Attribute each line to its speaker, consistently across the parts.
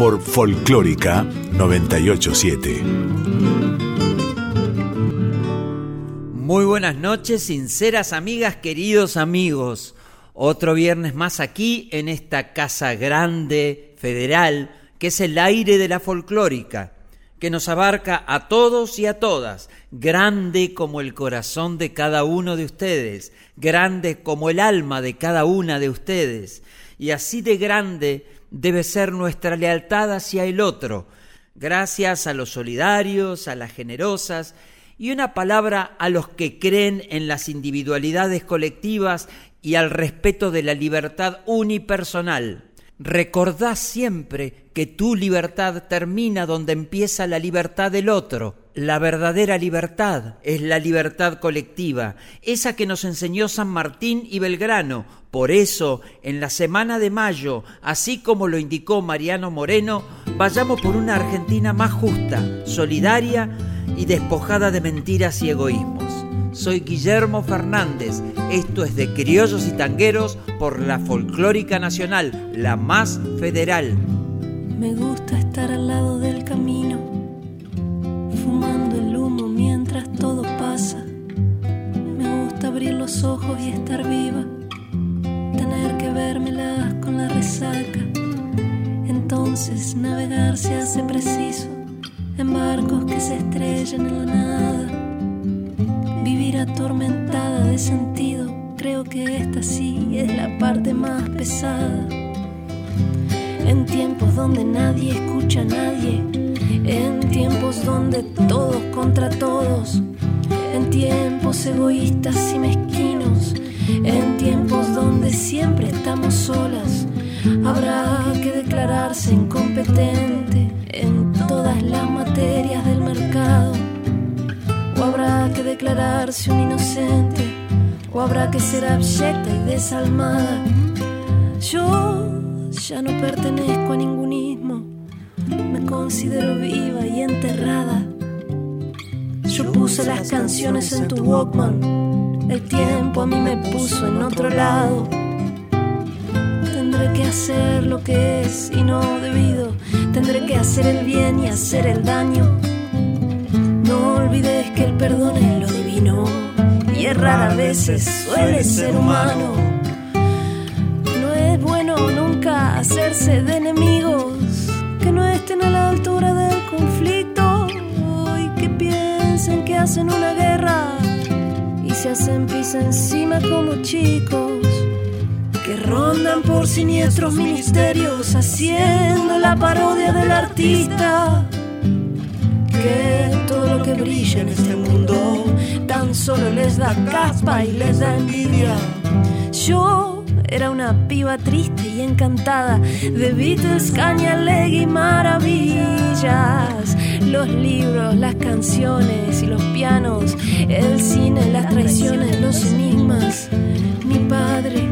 Speaker 1: Por Folclórica 987.
Speaker 2: Muy buenas noches, sinceras amigas, queridos amigos. Otro viernes más aquí en esta casa grande, federal, que es el aire de la folclórica que nos abarca a todos y a todas, grande como el corazón de cada uno de ustedes, grande como el alma de cada una de ustedes, y así de grande debe ser nuestra lealtad hacia el otro, gracias a los solidarios, a las generosas, y una palabra a los que creen en las individualidades colectivas y al respeto de la libertad unipersonal. Recordá siempre que tu libertad termina donde empieza la libertad del otro. La verdadera libertad es la libertad colectiva, esa que nos enseñó San Martín y Belgrano. Por eso, en la semana de mayo, así como lo indicó Mariano Moreno, vayamos por una Argentina más justa, solidaria y despojada de mentiras y egoísmos. Soy Guillermo Fernández. Esto es de Criollos y Tangueros por la Folclórica Nacional, la más federal.
Speaker 3: Me gusta estar al lado del camino, fumando el humo mientras todo pasa. Me gusta abrir los ojos y estar viva, tener que vérmelas con la resaca. Entonces navegar se hace preciso en barcos que se estrellan en la nada Vivir atormentada de sentido, creo que esta sí es la parte más pesada. En tiempos donde nadie escucha a nadie, en tiempos donde todos contra todos, en tiempos egoístas y mezquinos, en tiempos donde siempre estamos solas, habrá que declararse incompetente en todas las materias del mercado o habrá que declararse un inocente, o habrá que ser abyecta y desalmada. Yo ya no pertenezco a ningún ismo, me considero viva y enterrada. Yo puse las canciones en tu Walkman, el tiempo a mí me puso en otro lado. Tendré que hacer lo que es y no debido, tendré que hacer el bien y hacer el daño. No olvides que el perdón es lo divino y errar a veces suele ser humano. No es bueno nunca hacerse de enemigos que no estén a la altura del conflicto y que piensen que hacen una guerra y se hacen pis encima como chicos que rondan por siniestros ministerios haciendo la parodia del artista que todo lo que brilla en este mundo tan solo les da caspa y les da envidia. Yo era una piba triste y encantada de Beatles, Cañaleg y maravillas. Los libros, las canciones y los pianos, el cine, las traiciones, los enigmas. Mi padre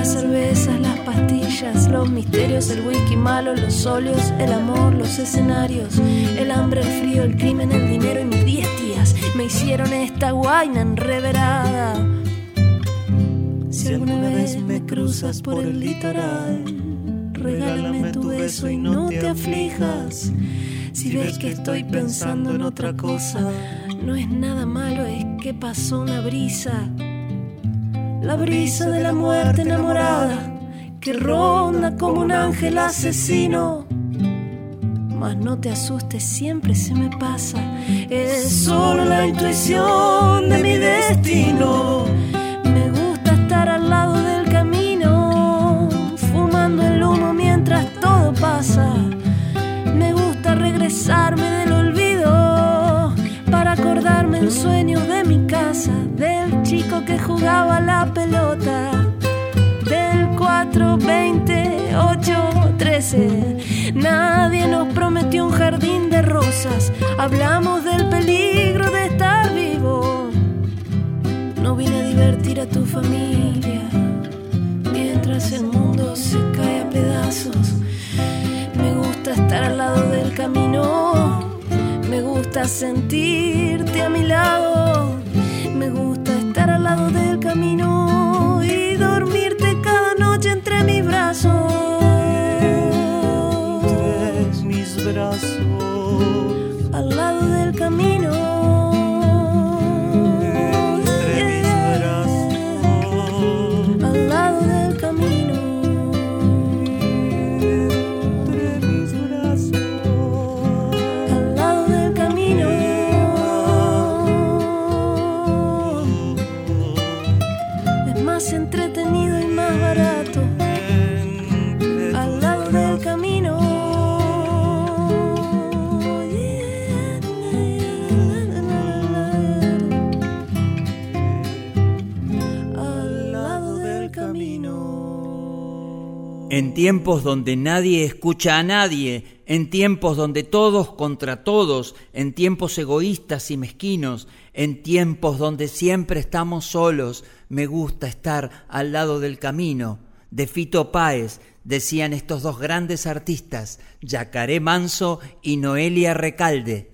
Speaker 3: las cervezas, las pastillas, los misterios, el wiki malo, los óleos, el amor, los escenarios, el hambre, el frío, el crimen, el dinero y mis diez tías me hicieron esta guaina enreverada. Si alguna vez me cruzas por el litoral, regálame tu beso y no te aflijas. Si ves que estoy pensando en otra cosa, no es nada malo, es que pasó una brisa la brisa de la muerte enamorada que ronda como un ángel asesino. Mas no te asustes, siempre se me pasa. Es solo la intuición de mi destino. Sueños de mi casa, del chico que jugaba la pelota, del 4, 20, 8, 13. Nadie nos prometió un jardín de rosas hablamos del peligro de estar vivo. No vine a divertir a tu familia mientras el mundo se cae a pedazos. Me gusta estar al lado del camino, gusta sentirte a mi lado, me gusta estar al lado del camino
Speaker 2: En tiempos donde nadie escucha a nadie, en tiempos donde todos contra todos, en tiempos egoístas y mezquinos, en tiempos donde siempre estamos solos, me gusta estar al lado del camino. De Fito Páez decían estos dos grandes artistas, Yacaré Manso y Noelia Recalde.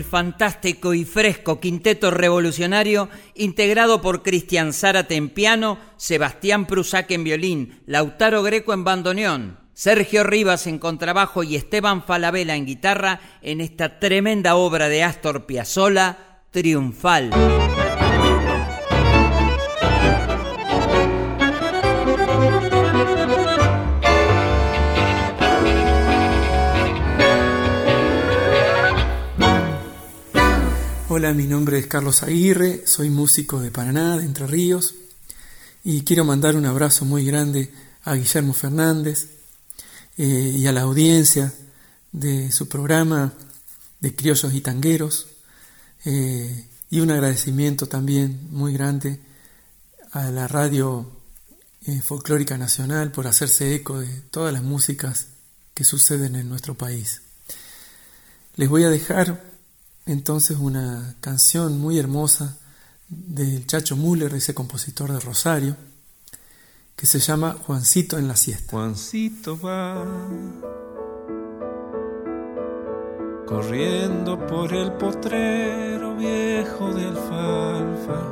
Speaker 2: Fantástico y fresco quinteto revolucionario integrado por Cristian Zárate en piano, Sebastián Prusac en violín, Lautaro Greco en bandoneón, Sergio Rivas en contrabajo y Esteban Falabella en guitarra en esta tremenda obra de Astor Piazzolla, Triunfal.
Speaker 4: Hola, mi nombre es Carlos Aguirre, soy músico de Paraná, de Entre Ríos, y quiero mandar un abrazo muy grande a Guillermo Fernández eh, y a la audiencia de su programa de Criollos y Tangueros, eh, y un agradecimiento también muy grande a la radio eh, folclórica nacional por hacerse eco de todas las músicas que suceden en nuestro país. Les voy a dejar entonces una canción muy hermosa del Chacho Müller, ese compositor de Rosario, que se llama Juancito en la siesta.
Speaker 5: Juancito va corriendo por el potrero viejo de alfalfa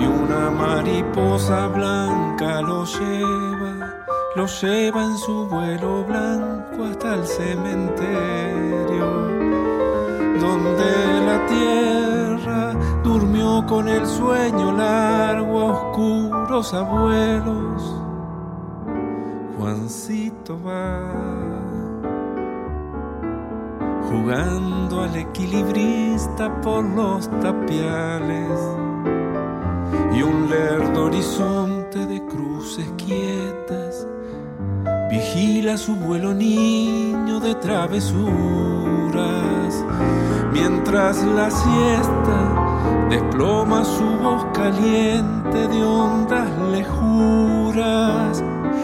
Speaker 5: y una mariposa blanca lo lleva, lo lleva en su vuelo blanco hasta el cementerio donde la tierra durmió con el sueño largo oscuros abuelos. Juancito va jugando al equilibrista por los tapiales y un lerdo horizonte de cruces quietas vigila su vuelo niño de mientras la siesta desploma su voz caliente de ondas lejuras,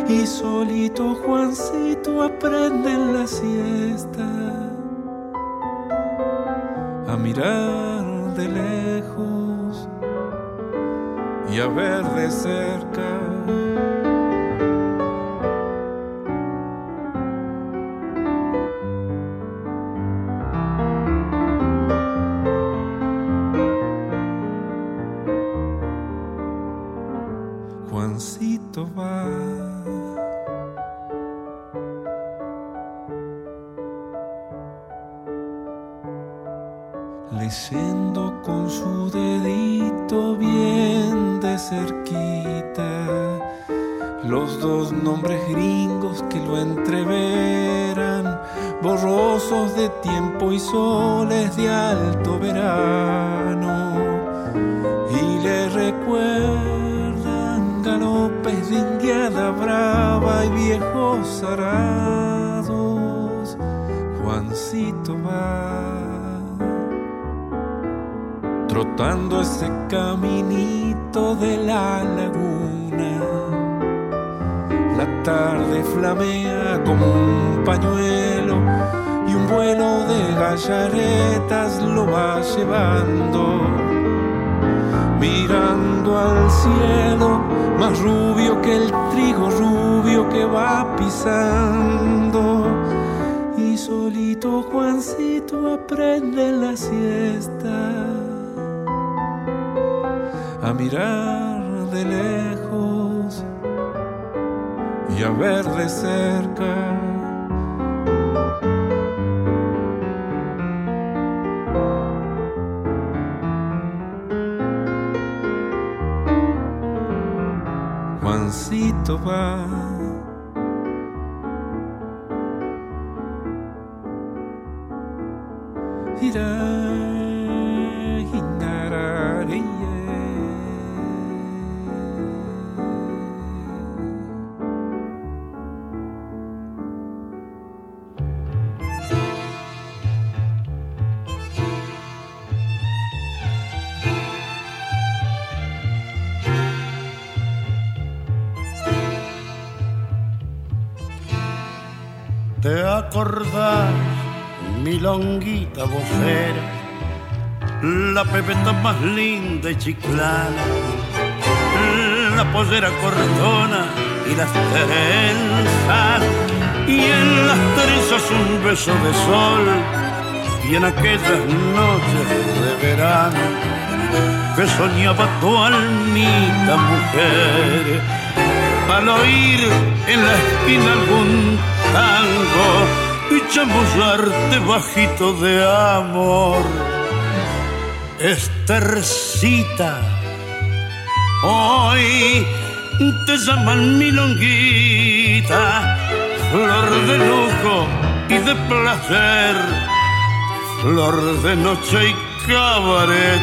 Speaker 5: y solito Juancito aprende en la siesta a mirar de lejos y a ver de cerca mirando al cielo, más rubio que el trigo rubio que va pisando. Y solito Juancito aprende la siesta a mirar de lejos y a ver de cerca Juancito va. Irá.
Speaker 6: acordás, longuita vocera, la pepeta más linda y chiclana, la pollera cortona y las trenzas, y en las trenzas un beso de sol, y en aquellas noches de verano que soñaba tu almita mujer al oír en la esquina algún tango y chamullarte bajito de amor. Estercita, hoy te llaman milonguita, flor de lujo y de placer, flor de noche y cabaret,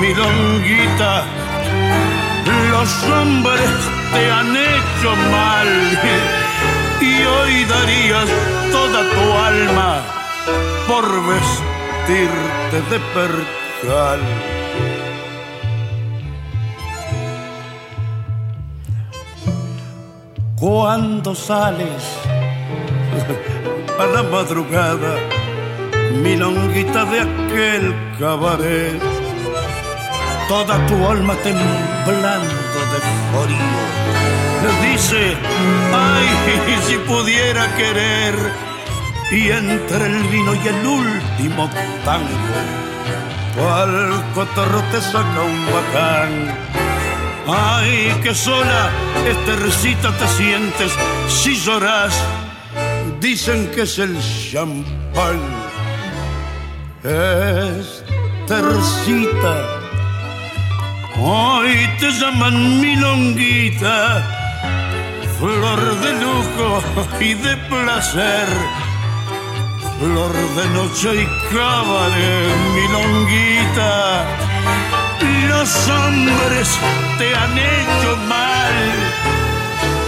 Speaker 6: milonguita. Los hombres te han hecho mal y hoy darías toda tu alma por vestirte de percal. Cuando sales a la madrugada, mi longuita de aquel cabaret, toda tu alma temblando de frío, dice, ay, si pudiera querer, y entre el vino y el último tango, al cotorro te saca un bacán. Ay, que sola, Estercita, te sientes si lloras. Dicen que es el champán. Estercita, hoy te llaman milonguita, flor de lujo y de placer. Flor de noche y cabaret, milonguita los hombres te han hecho mal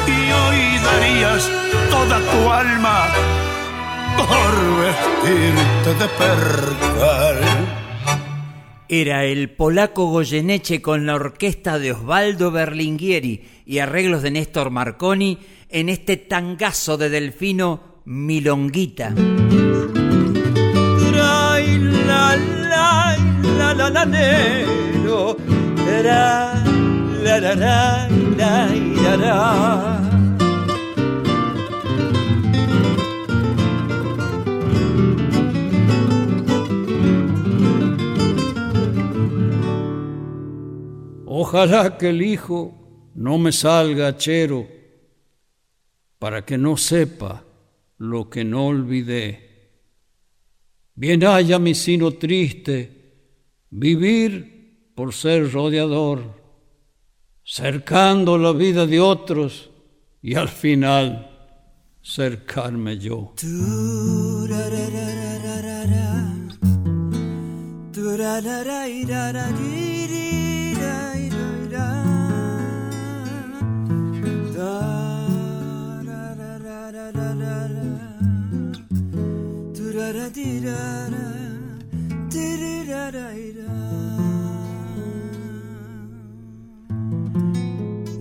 Speaker 6: y hoy darías toda tu alma por vestirte de percal.
Speaker 2: Era el polaco Goyeneche con la orquesta de Osvaldo Berlinghieri y arreglos de Néstor Marconi en este tangazo de Delfino Milonguita.
Speaker 7: Ojalá que el hijo no me salga chero para que no sepa lo que no olvidé. Bien haya mi sino triste vivir por ser rodeador, cercando la vida de otros y al final cercarme yo.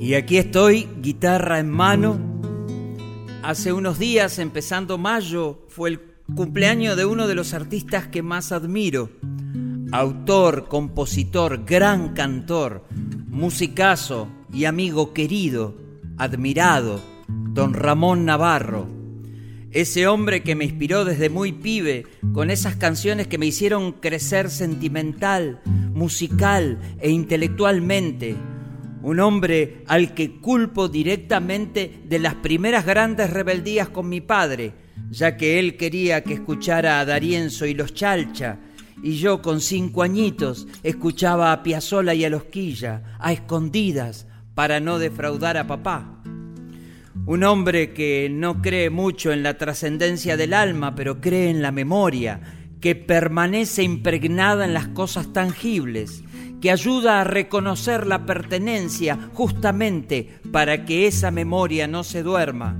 Speaker 2: Y aquí estoy, guitarra en mano. Hace unos días, empezando mayo, fue el cumpleaños de uno de los artistas que más admiro. Autor, compositor, gran cantor, musicazo y amigo querido, admirado, don Ramón Navarro. Ese hombre que me inspiró desde muy pibe con esas canciones que me hicieron crecer sentimental, musical e intelectualmente un hombre al que culpo directamente de las primeras grandes rebeldías con mi padre, ya que él quería que escuchara a Darienzo y los Chalcha, y yo con cinco añitos escuchaba a Piazzolla y a los Quilla, a escondidas, para no defraudar a papá. Un hombre que no cree mucho en la trascendencia del alma, pero cree en la memoria, que permanece impregnada en las cosas tangibles, que ayuda a reconocer la pertenencia justamente para que esa memoria no se duerma.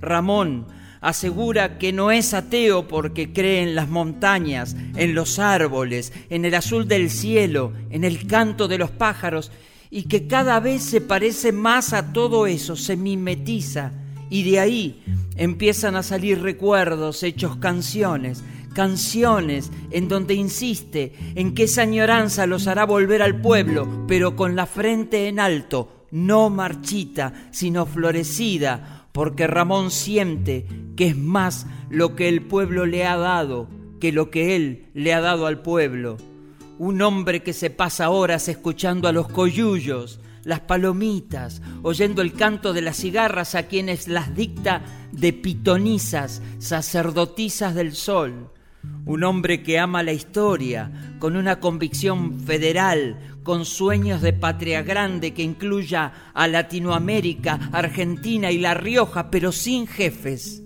Speaker 2: Ramón asegura que no es ateo porque cree en las montañas, en los árboles, en el azul del cielo, en el canto de los pájaros, y que cada vez se parece más a todo eso, se mimetiza, y de ahí empiezan a salir recuerdos, hechos canciones, canciones en donde insiste en que esa añoranza los hará volver al pueblo, pero con la frente en alto, no marchita, sino florecida, porque Ramón siente que es más lo que el pueblo le ha dado que lo que él le ha dado al pueblo. Un hombre que se pasa horas escuchando a los coyullos, las palomitas, oyendo el canto de las cigarras a quienes las dicta de pitonizas, sacerdotisas del sol. Un hombre que ama la historia, con una convicción federal, con sueños de patria grande que incluya a Latinoamérica, Argentina y La Rioja, pero sin jefes.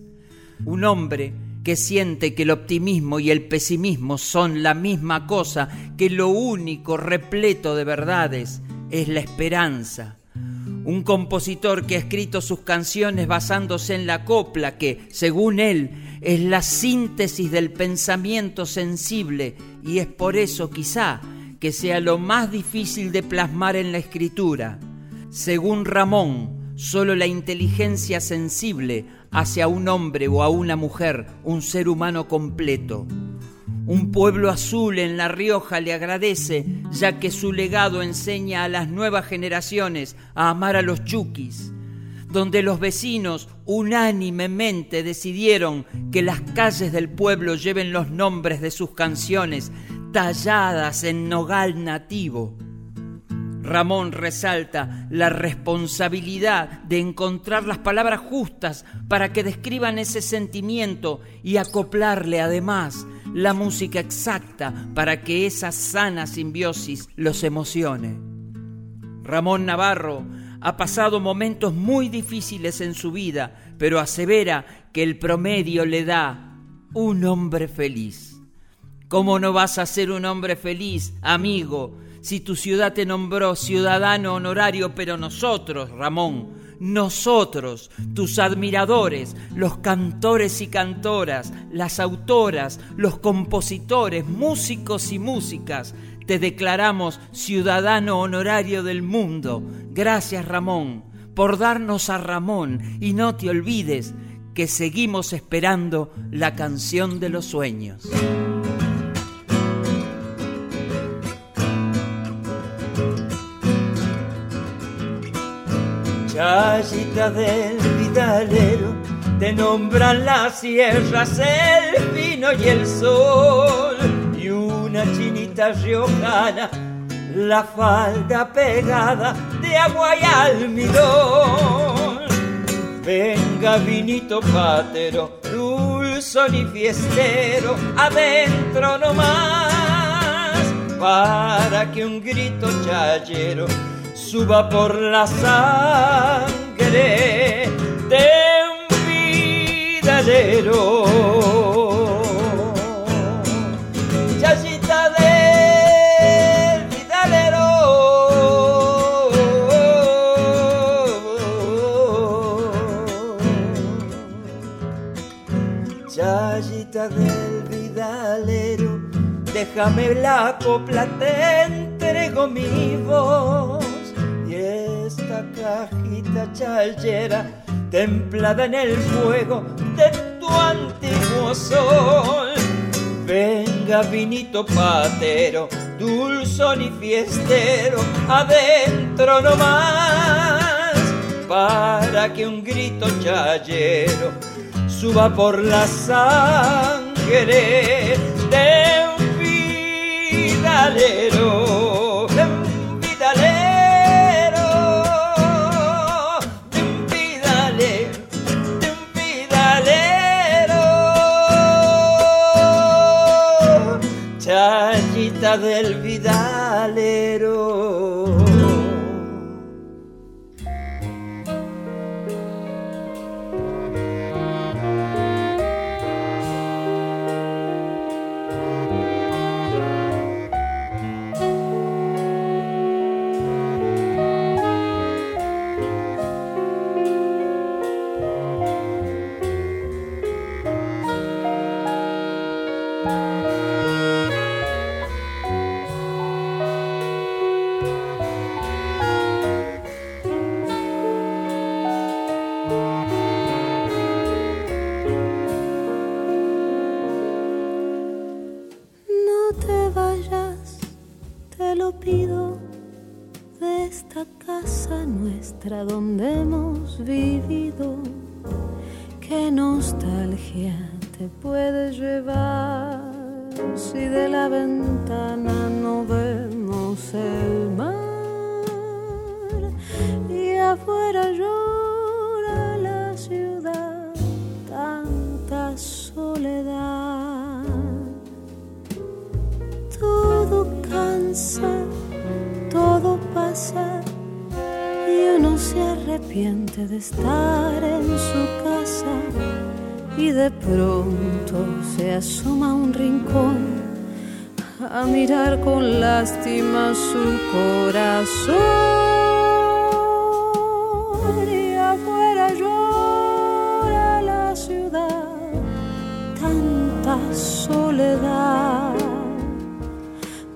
Speaker 2: Un hombre que siente que el optimismo y el pesimismo son la misma cosa, que lo único repleto de verdades es la esperanza. Un compositor que ha escrito sus canciones basándose en la copla, que, según él, es la síntesis del pensamiento sensible y es por eso quizá que sea lo más difícil de plasmar en la escritura. Según Ramón, solo la inteligencia sensible hace a un hombre o a una mujer un ser humano completo. Un pueblo azul en La Rioja le agradece, ya que su legado enseña a las nuevas generaciones a amar a los chuquis, donde los vecinos unánimemente decidieron que las calles del pueblo lleven los nombres de sus canciones, talladas en nogal nativo. Ramón resalta la responsabilidad de encontrar las palabras justas para que describan ese sentimiento y acoplarle además la música exacta para que esa sana simbiosis los emocione. Ramón Navarro ha pasado momentos muy difíciles en su vida, pero asevera que el promedio le da un hombre feliz. ¿Cómo no vas a ser un hombre feliz, amigo, si tu ciudad te nombró ciudadano honorario, pero nosotros, Ramón, nosotros, tus admiradores, los cantores y cantoras, las autoras, los compositores, músicos y músicas, te declaramos ciudadano honorario del mundo. Gracias, Ramón, por darnos a Ramón y no te olvides que seguimos esperando la canción de los sueños.
Speaker 8: Chayita del vidalero, te nombran las sierras, el vino y el sol, y una chinita riojana, la falda pegada de agua y almidón. Venga vinito patero, dulzón y fiestero, adentro nomás, para que un grito chayero suba por la sangre de. Chachita del vidalero. Chachita del vidalero, déjame la copla, te entrego mi voz cajita chayera templada en el fuego de tu antiguo sol. Venga vinito patero, dulzón y fiestero, adentro no más, para que un grito chayero suba por la sangre de un vidalero. Del vidalero.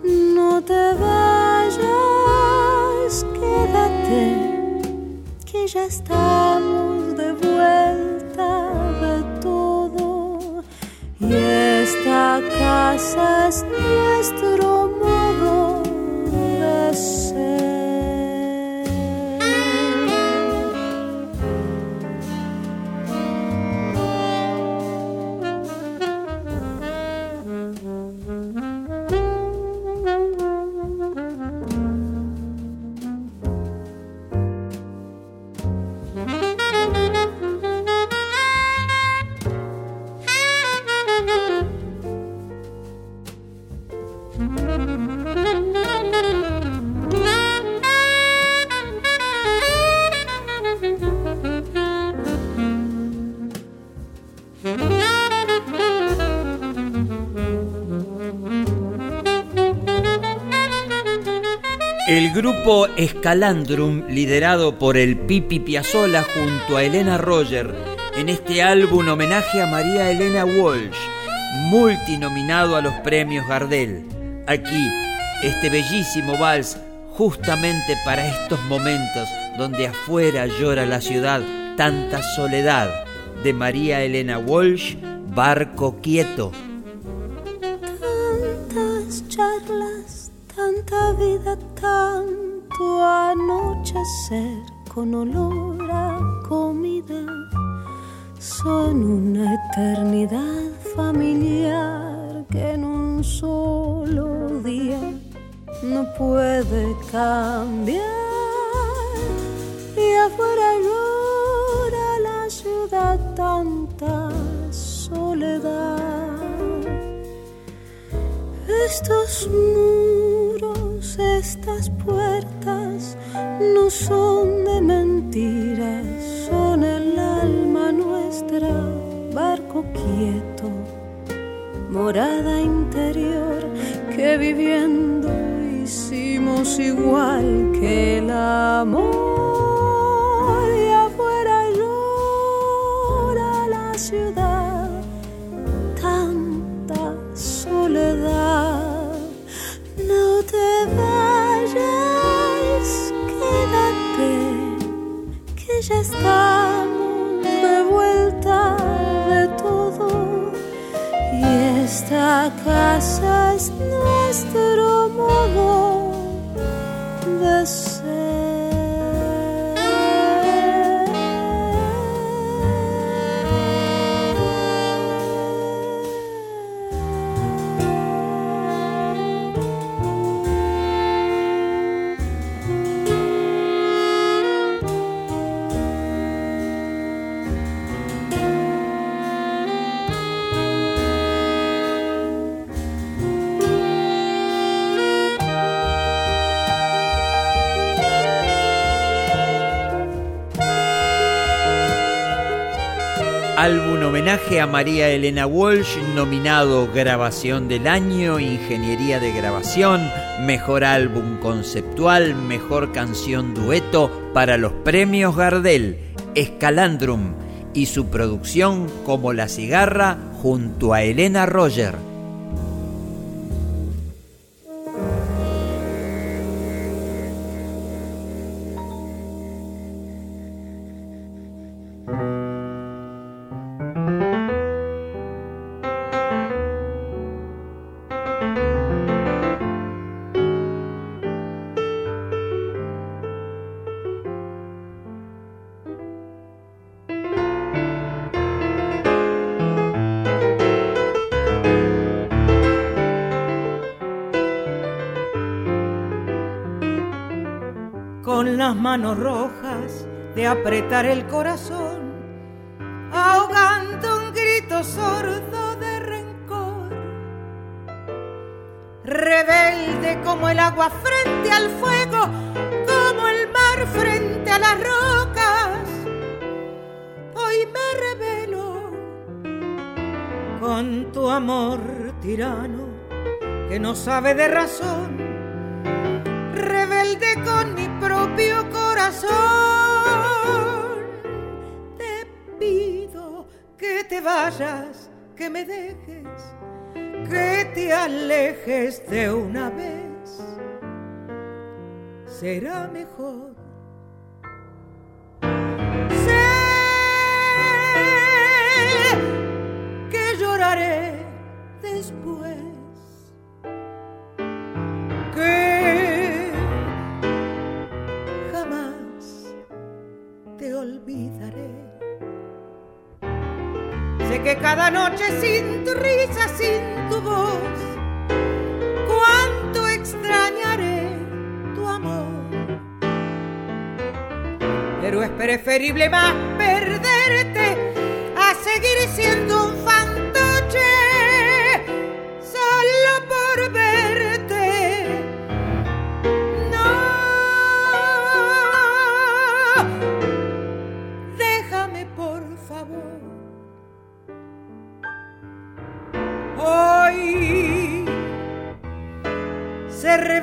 Speaker 8: No te vayas quédate que ya estamos de vuelta de todo. Y esta casa es nuestro
Speaker 2: grupo Escalandrum, liderado por el Pipi Piazzolla junto a Elena Roger, en este álbum homenaje a María Elena Walsh, multinominado a los premios Gardel. Aquí, este bellísimo vals, justamente para estos momentos donde afuera llora la ciudad, tanta soledad, de María Elena Walsh, Barco Quieto.
Speaker 8: tantas charlas, tanta vida, tanto anochecer con olor a comida. Son una eternidad familiar que en un solo día no puede cambiar. Y afuera llora la ciudad tanta soledad. Estos muros, estas puertas no son de mentiras, son el alma nuestra, barco quieto, morada interior que viviendo hicimos igual que el amor casa es
Speaker 2: a María Elena Walsh, nominado Grabación del Año, Ingeniería de Grabación, Mejor Álbum Conceptual, Mejor Canción Dueto para los Premios Gardel, Escalandrum y su producción como La Cigarra junto a Elena Roger.
Speaker 9: Apretar el corazón, ahogando un grito sordo de rencor. Rebelde como el agua frente al fuego, como el mar frente a las rocas, hoy me revelo con tu amor tirano que no sabe de razón, rebelde con mi propio corazón vayas, que me dejes, que te alejes de una vez. Será mejor. Sé que lloraré después. Que jamás te olvidaré que cada noche sin tu risa, sin tu voz, cuánto extrañaré tu amor. Pero es preferible más perderte a seguir siendo un fantoche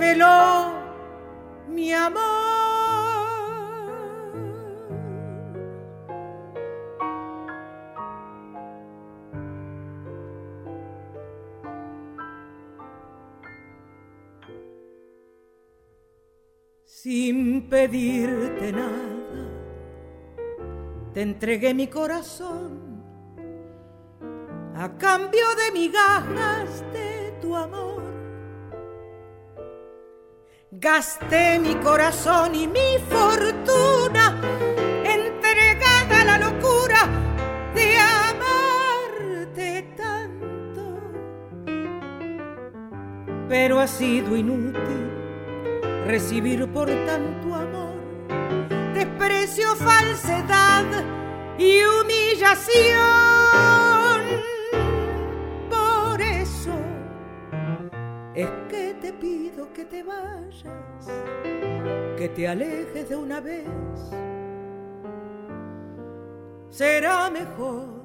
Speaker 9: reveló mi amor. Sin pedirte nada, te entregué mi corazón a cambio de migajas de tu amor. Gasté mi corazón y mi fortuna entregada a la locura de amarte tanto. Pero ha sido inútil recibir por tanto amor desprecio, falsedad y humillación. es que te pido que te vayas, que te alejes de una vez. Será mejor.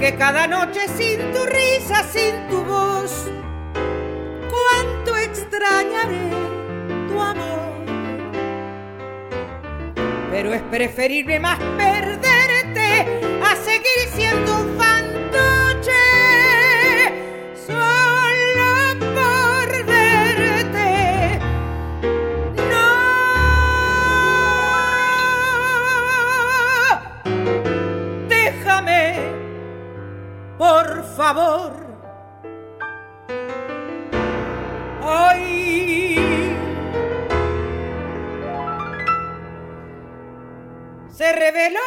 Speaker 9: Que cada noche sin tu risa, sin tu voz, cuánto extrañaré tu amor. Pero es preferible más perderte a seguir siendo un favor. Se reveló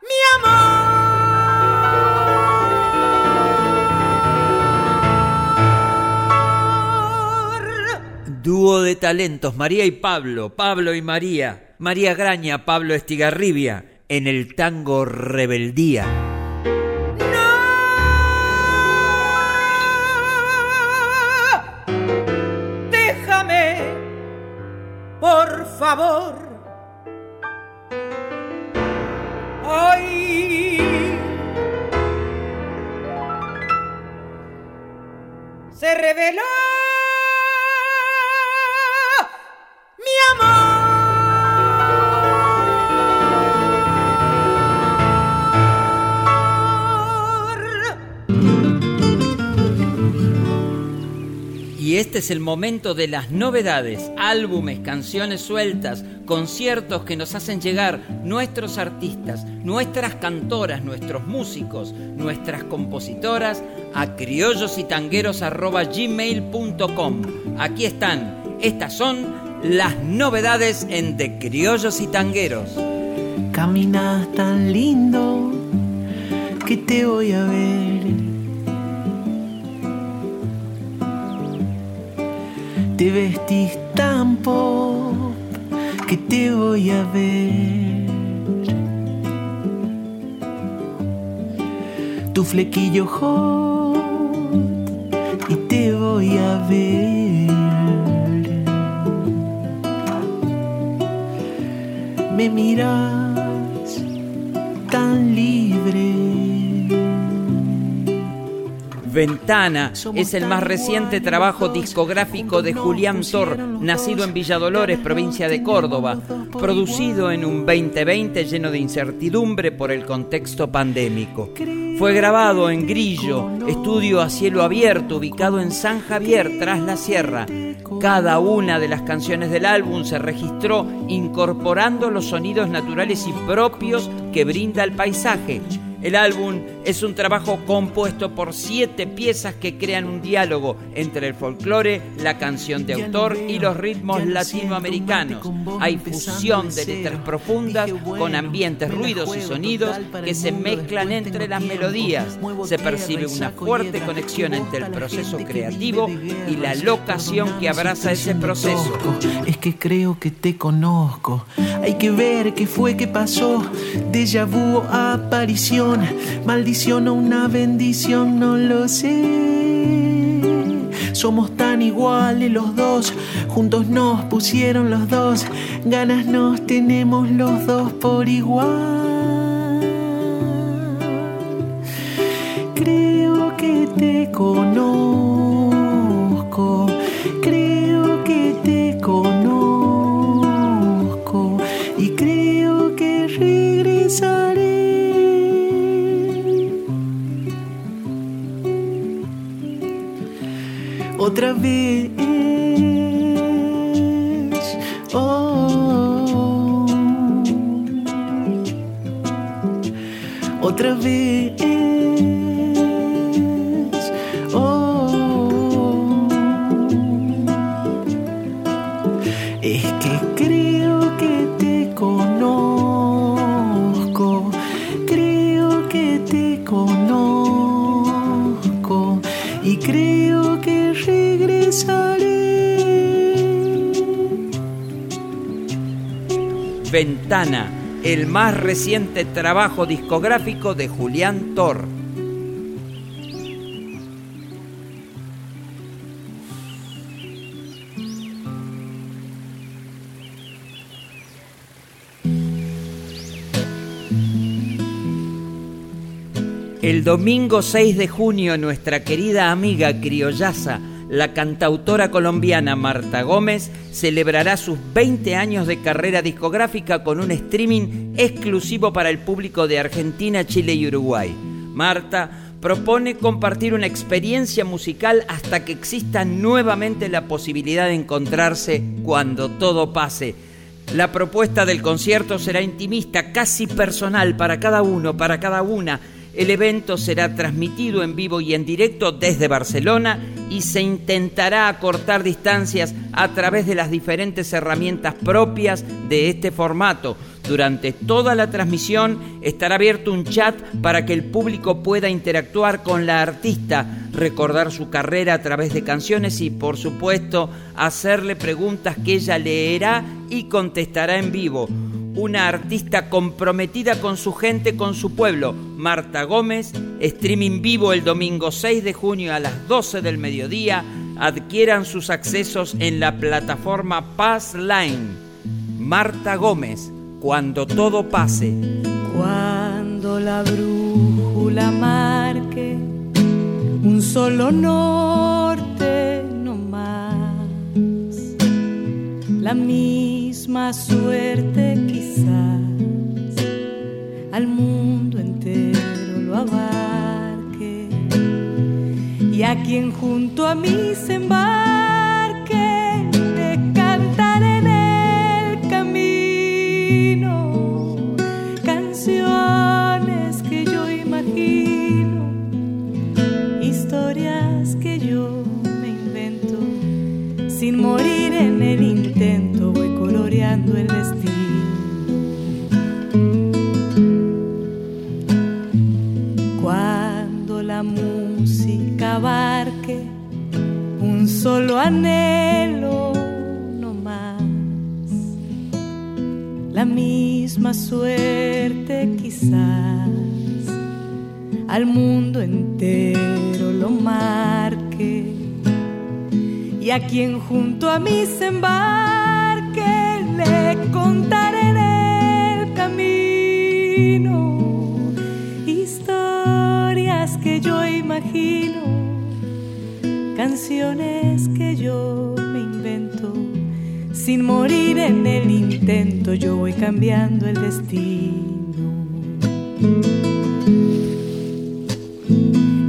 Speaker 9: mi amor.
Speaker 2: Dúo de talentos, María y Pablo, Pablo y María, María Graña, Pablo Estigarribia en el tango Rebeldía.
Speaker 9: No, déjame, por favor. Hoy se reveló
Speaker 2: Y este es el momento de las novedades, álbumes, canciones sueltas, conciertos que nos hacen llegar nuestros artistas, nuestras cantoras, nuestros músicos, nuestras compositoras a criollosytangueros.gmail.com. Aquí están, estas son las novedades en De Criollos y Tangueros.
Speaker 10: Caminas tan lindo que te voy a ver Te vestís tan pop que te voy a ver. Tu flequillo hot y te voy a ver. Me miras tan libre
Speaker 2: Ventana es el más reciente trabajo discográfico de Julián Thor, nacido en Villa Dolores, provincia de Córdoba, producido en un 2020 lleno de incertidumbre por el contexto pandémico. Fue grabado en Grillo, estudio a cielo abierto ubicado en San Javier, tras la sierra. Cada una de las canciones del álbum se registró incorporando los sonidos naturales y propios que brinda el paisaje el álbum es un trabajo compuesto por siete piezas que crean un diálogo entre el folclore, la canción de autor y los ritmos latinoamericanos. Hay fusión de letras profundas con ambientes, ruidos y sonidos que se mezclan entre las melodías. Se percibe una fuerte conexión entre el proceso creativo y la locación que abraza ese proceso.
Speaker 10: Es que creo que te conozco. Hay que ver qué fue que pasó. Déjà vu aparición maldición o una bendición, no lo sé. Somos tan iguales los dos, juntos nos pusieron los dos, ganas nos tenemos los dos por igual. Creo que te conozco, creo que te conozco y creo que regresaré. Otra vez. Oh, otra vez.
Speaker 2: Ventana, el más reciente trabajo discográfico de Julián Thor. El domingo 6 de junio nuestra querida amiga criollaza la cantautora colombiana Marta Gómez celebrará sus 20 años de carrera discográfica con un streaming exclusivo para el público de Argentina, Chile y Uruguay. Marta propone compartir una experiencia musical hasta que exista nuevamente la posibilidad de encontrarse cuando todo pase. La propuesta del concierto será intimista, casi personal para cada uno, para cada una el evento será transmitido en vivo y en directo desde Barcelona y se intentará acortar distancias a través de las diferentes herramientas propias de este formato. Durante toda la transmisión estará abierto un chat para que el público pueda interactuar con la artista, recordar su carrera a través de canciones y por supuesto hacerle preguntas que ella leerá y contestará en vivo una artista comprometida con su gente, con su pueblo, Marta Gómez, streaming vivo el domingo 6 de junio a las 12 del mediodía, adquieran sus accesos en la plataforma Paz Line. Marta Gómez, cuando todo pase.
Speaker 3: Cuando la brújula marque un solo norte no más, la misma suerte quizás al mundo entero lo abarque. Y a quien junto a mí se embarque
Speaker 11: anhelo no más. La misma suerte quizás al mundo entero lo marque y a quien junto a mí se embarque le contaré en el camino historias que yo imagino, canciones yo me invento. Sin morir en el intento, yo voy cambiando el destino.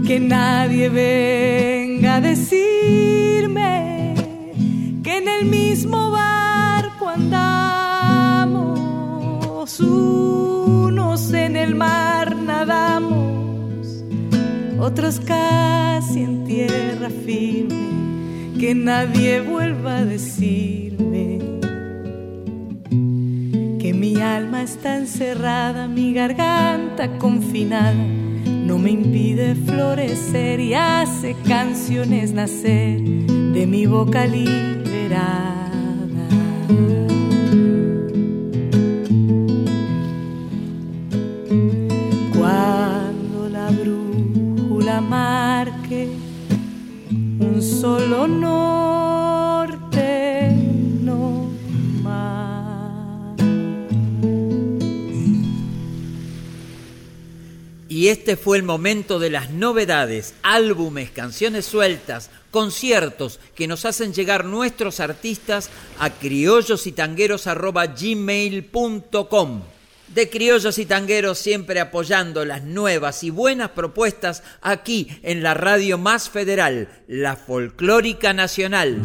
Speaker 11: Que nadie venga a decirme que en el mismo barco andamos, unos en el mar nadamos, otros casi en tierra firme, que nadie vuelva a decirme que mi alma está encerrada, mi garganta confinada no me impide florecer y hace canciones nacer de mi boca liberada. No más.
Speaker 2: Y este fue el momento de las novedades, álbumes, canciones sueltas, conciertos que nos hacen llegar nuestros artistas a criollosytangueros.gmail.com. De Criollos y Tangueros siempre apoyando las nuevas y buenas propuestas aquí en la radio más federal, la Folclórica Nacional.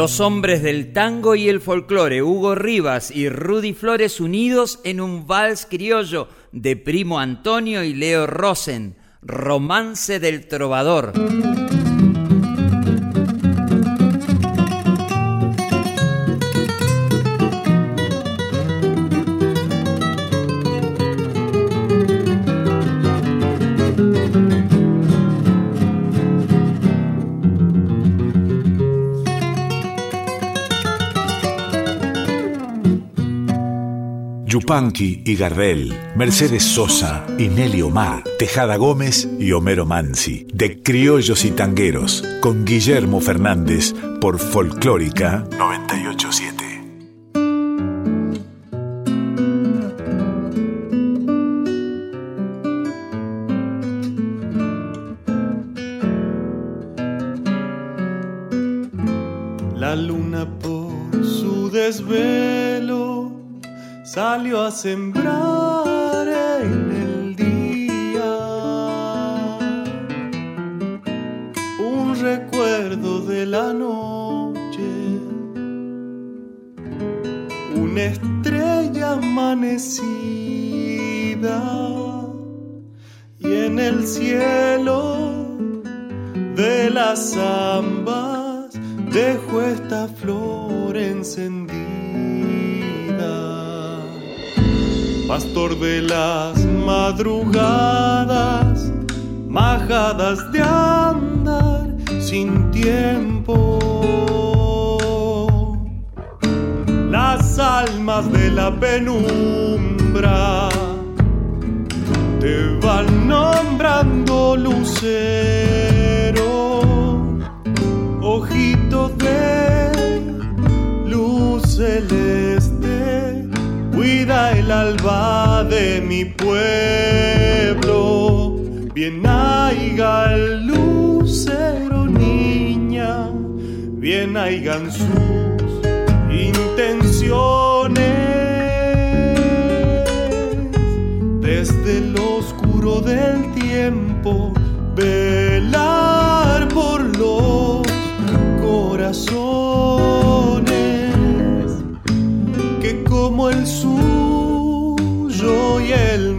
Speaker 2: Dos hombres del tango y el folclore, Hugo Rivas y Rudy Flores unidos en un vals criollo de Primo Antonio y Leo Rosen, Romance del Trovador.
Speaker 1: Yupanqui y Gardel, Mercedes Sosa y Nelly Omar, Tejada Gómez y Homero Mansi, de Criollos y Tangueros, con Guillermo Fernández por Folclórica 987.
Speaker 12: De la noche, una estrella amanecida y en el cielo de las zambas dejó esta flor encendida. Pastor de las madrugadas, majadas de andar sin tiempo. Las almas de la penumbra te van nombrando lucero, ojitos de luz celeste, cuida el alba de mi pueblo, bien haiga el bien haigan sus intenciones. Desde el oscuro del tiempo, velar por los corazones. Que como el suyo y el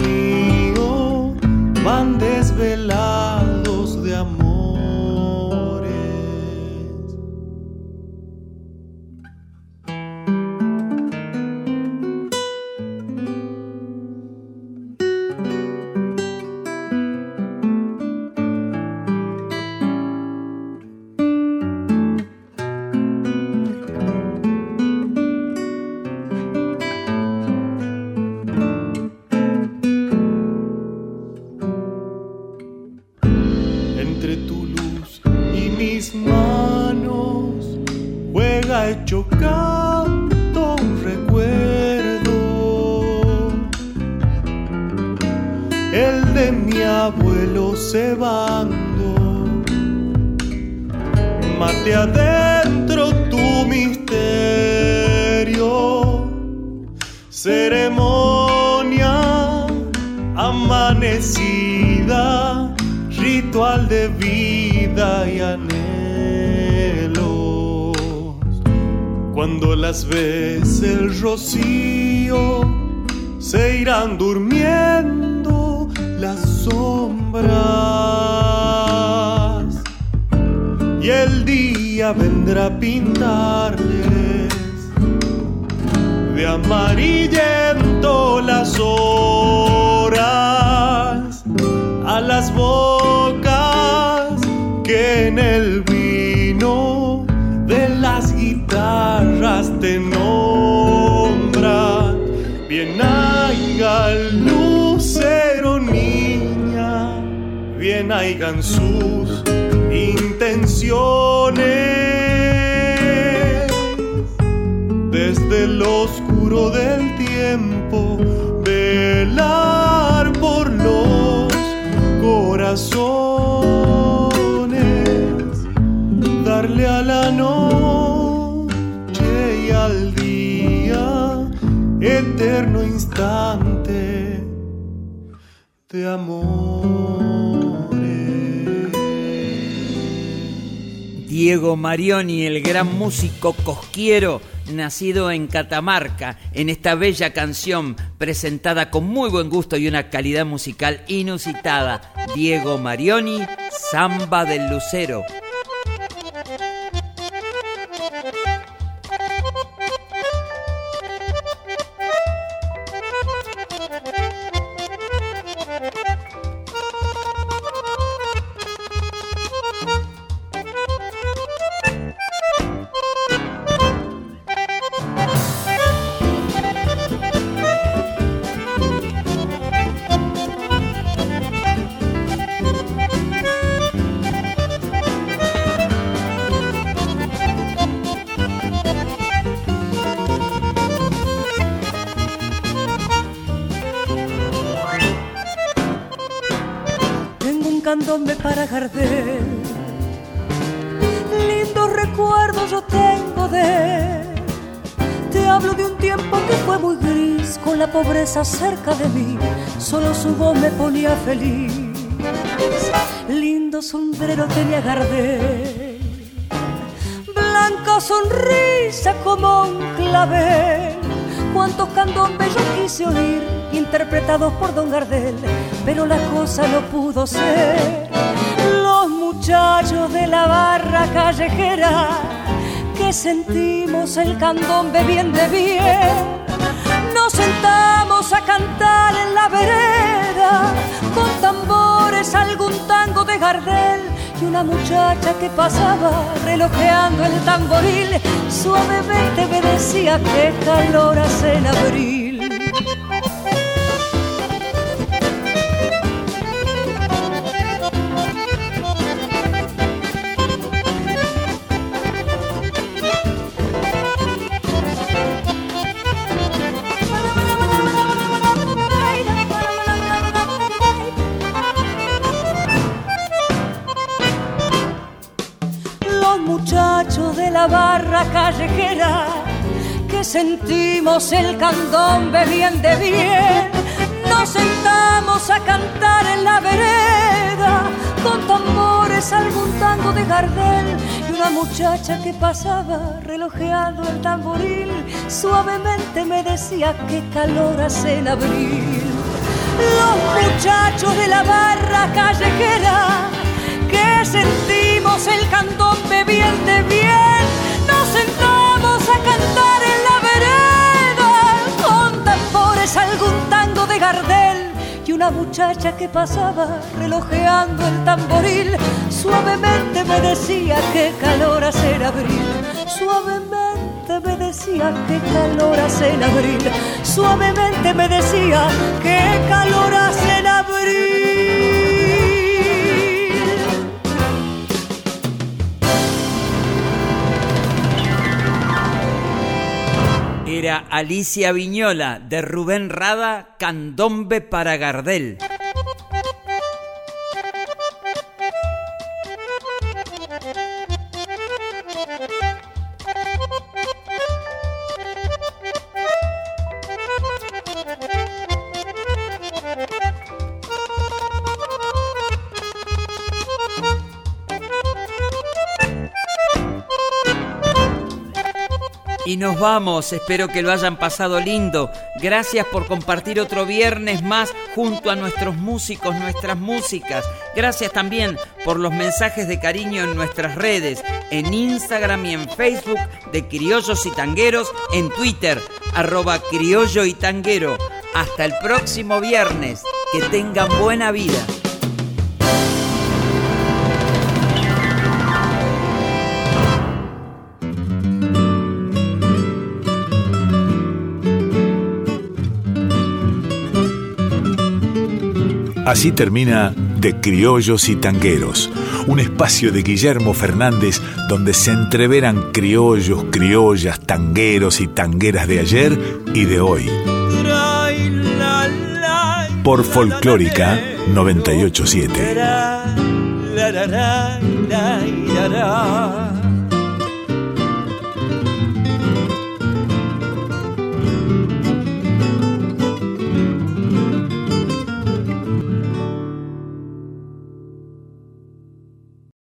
Speaker 12: a la noche y al día eterno instante de amor.
Speaker 2: Diego Marioni, el gran músico cosquiero, nacido en Catamarca, en esta bella canción presentada con muy buen gusto y una calidad musical inusitada. Diego Marioni, Samba del Lucero.
Speaker 13: La pobreza cerca de mí, solo su voz me ponía feliz. Lindo sombrero tenía Gardel, blanca sonrisa como un clavel. Cuántos candombes yo quise oír, interpretados por Don Gardel pero la cosa no pudo ser. Los muchachos de la barra callejera que sentimos el candombe bien de bien. A cantar en la vereda con tambores algún tango de Gardel y una muchacha que pasaba relojeando el tamboril suavemente me decía que calor hace en abril. Callejera que sentimos el candombe bien de bien. Nos sentamos a cantar en la vereda con tambores algún tango de Gardel y una muchacha que pasaba relojeando el tamboril suavemente me decía qué calor hace en abril. Los muchachos de la barra callejera que sentimos el candombe bien de bien Y una muchacha que pasaba relojeando el tamboril. Suavemente me decía que calor hace en abril. Suavemente me decía que calor hace en abril. Suavemente me decía que calor hace en abril
Speaker 2: era Alicia Viñola de Rubén Rada, Candombe para Gardel. Y nos vamos, espero que lo hayan pasado lindo. Gracias por compartir otro viernes más junto a nuestros músicos, nuestras músicas. Gracias también por los mensajes de cariño en nuestras redes, en Instagram y en Facebook de Criollos y Tangueros, en Twitter, arroba criollo y tanguero. Hasta el próximo viernes, que tengan buena vida.
Speaker 1: Así termina De Criollos y Tangueros, un espacio de Guillermo Fernández donde se entreveran criollos, criollas, tangueros y tangueras de ayer y de hoy. Por Folclórica 987.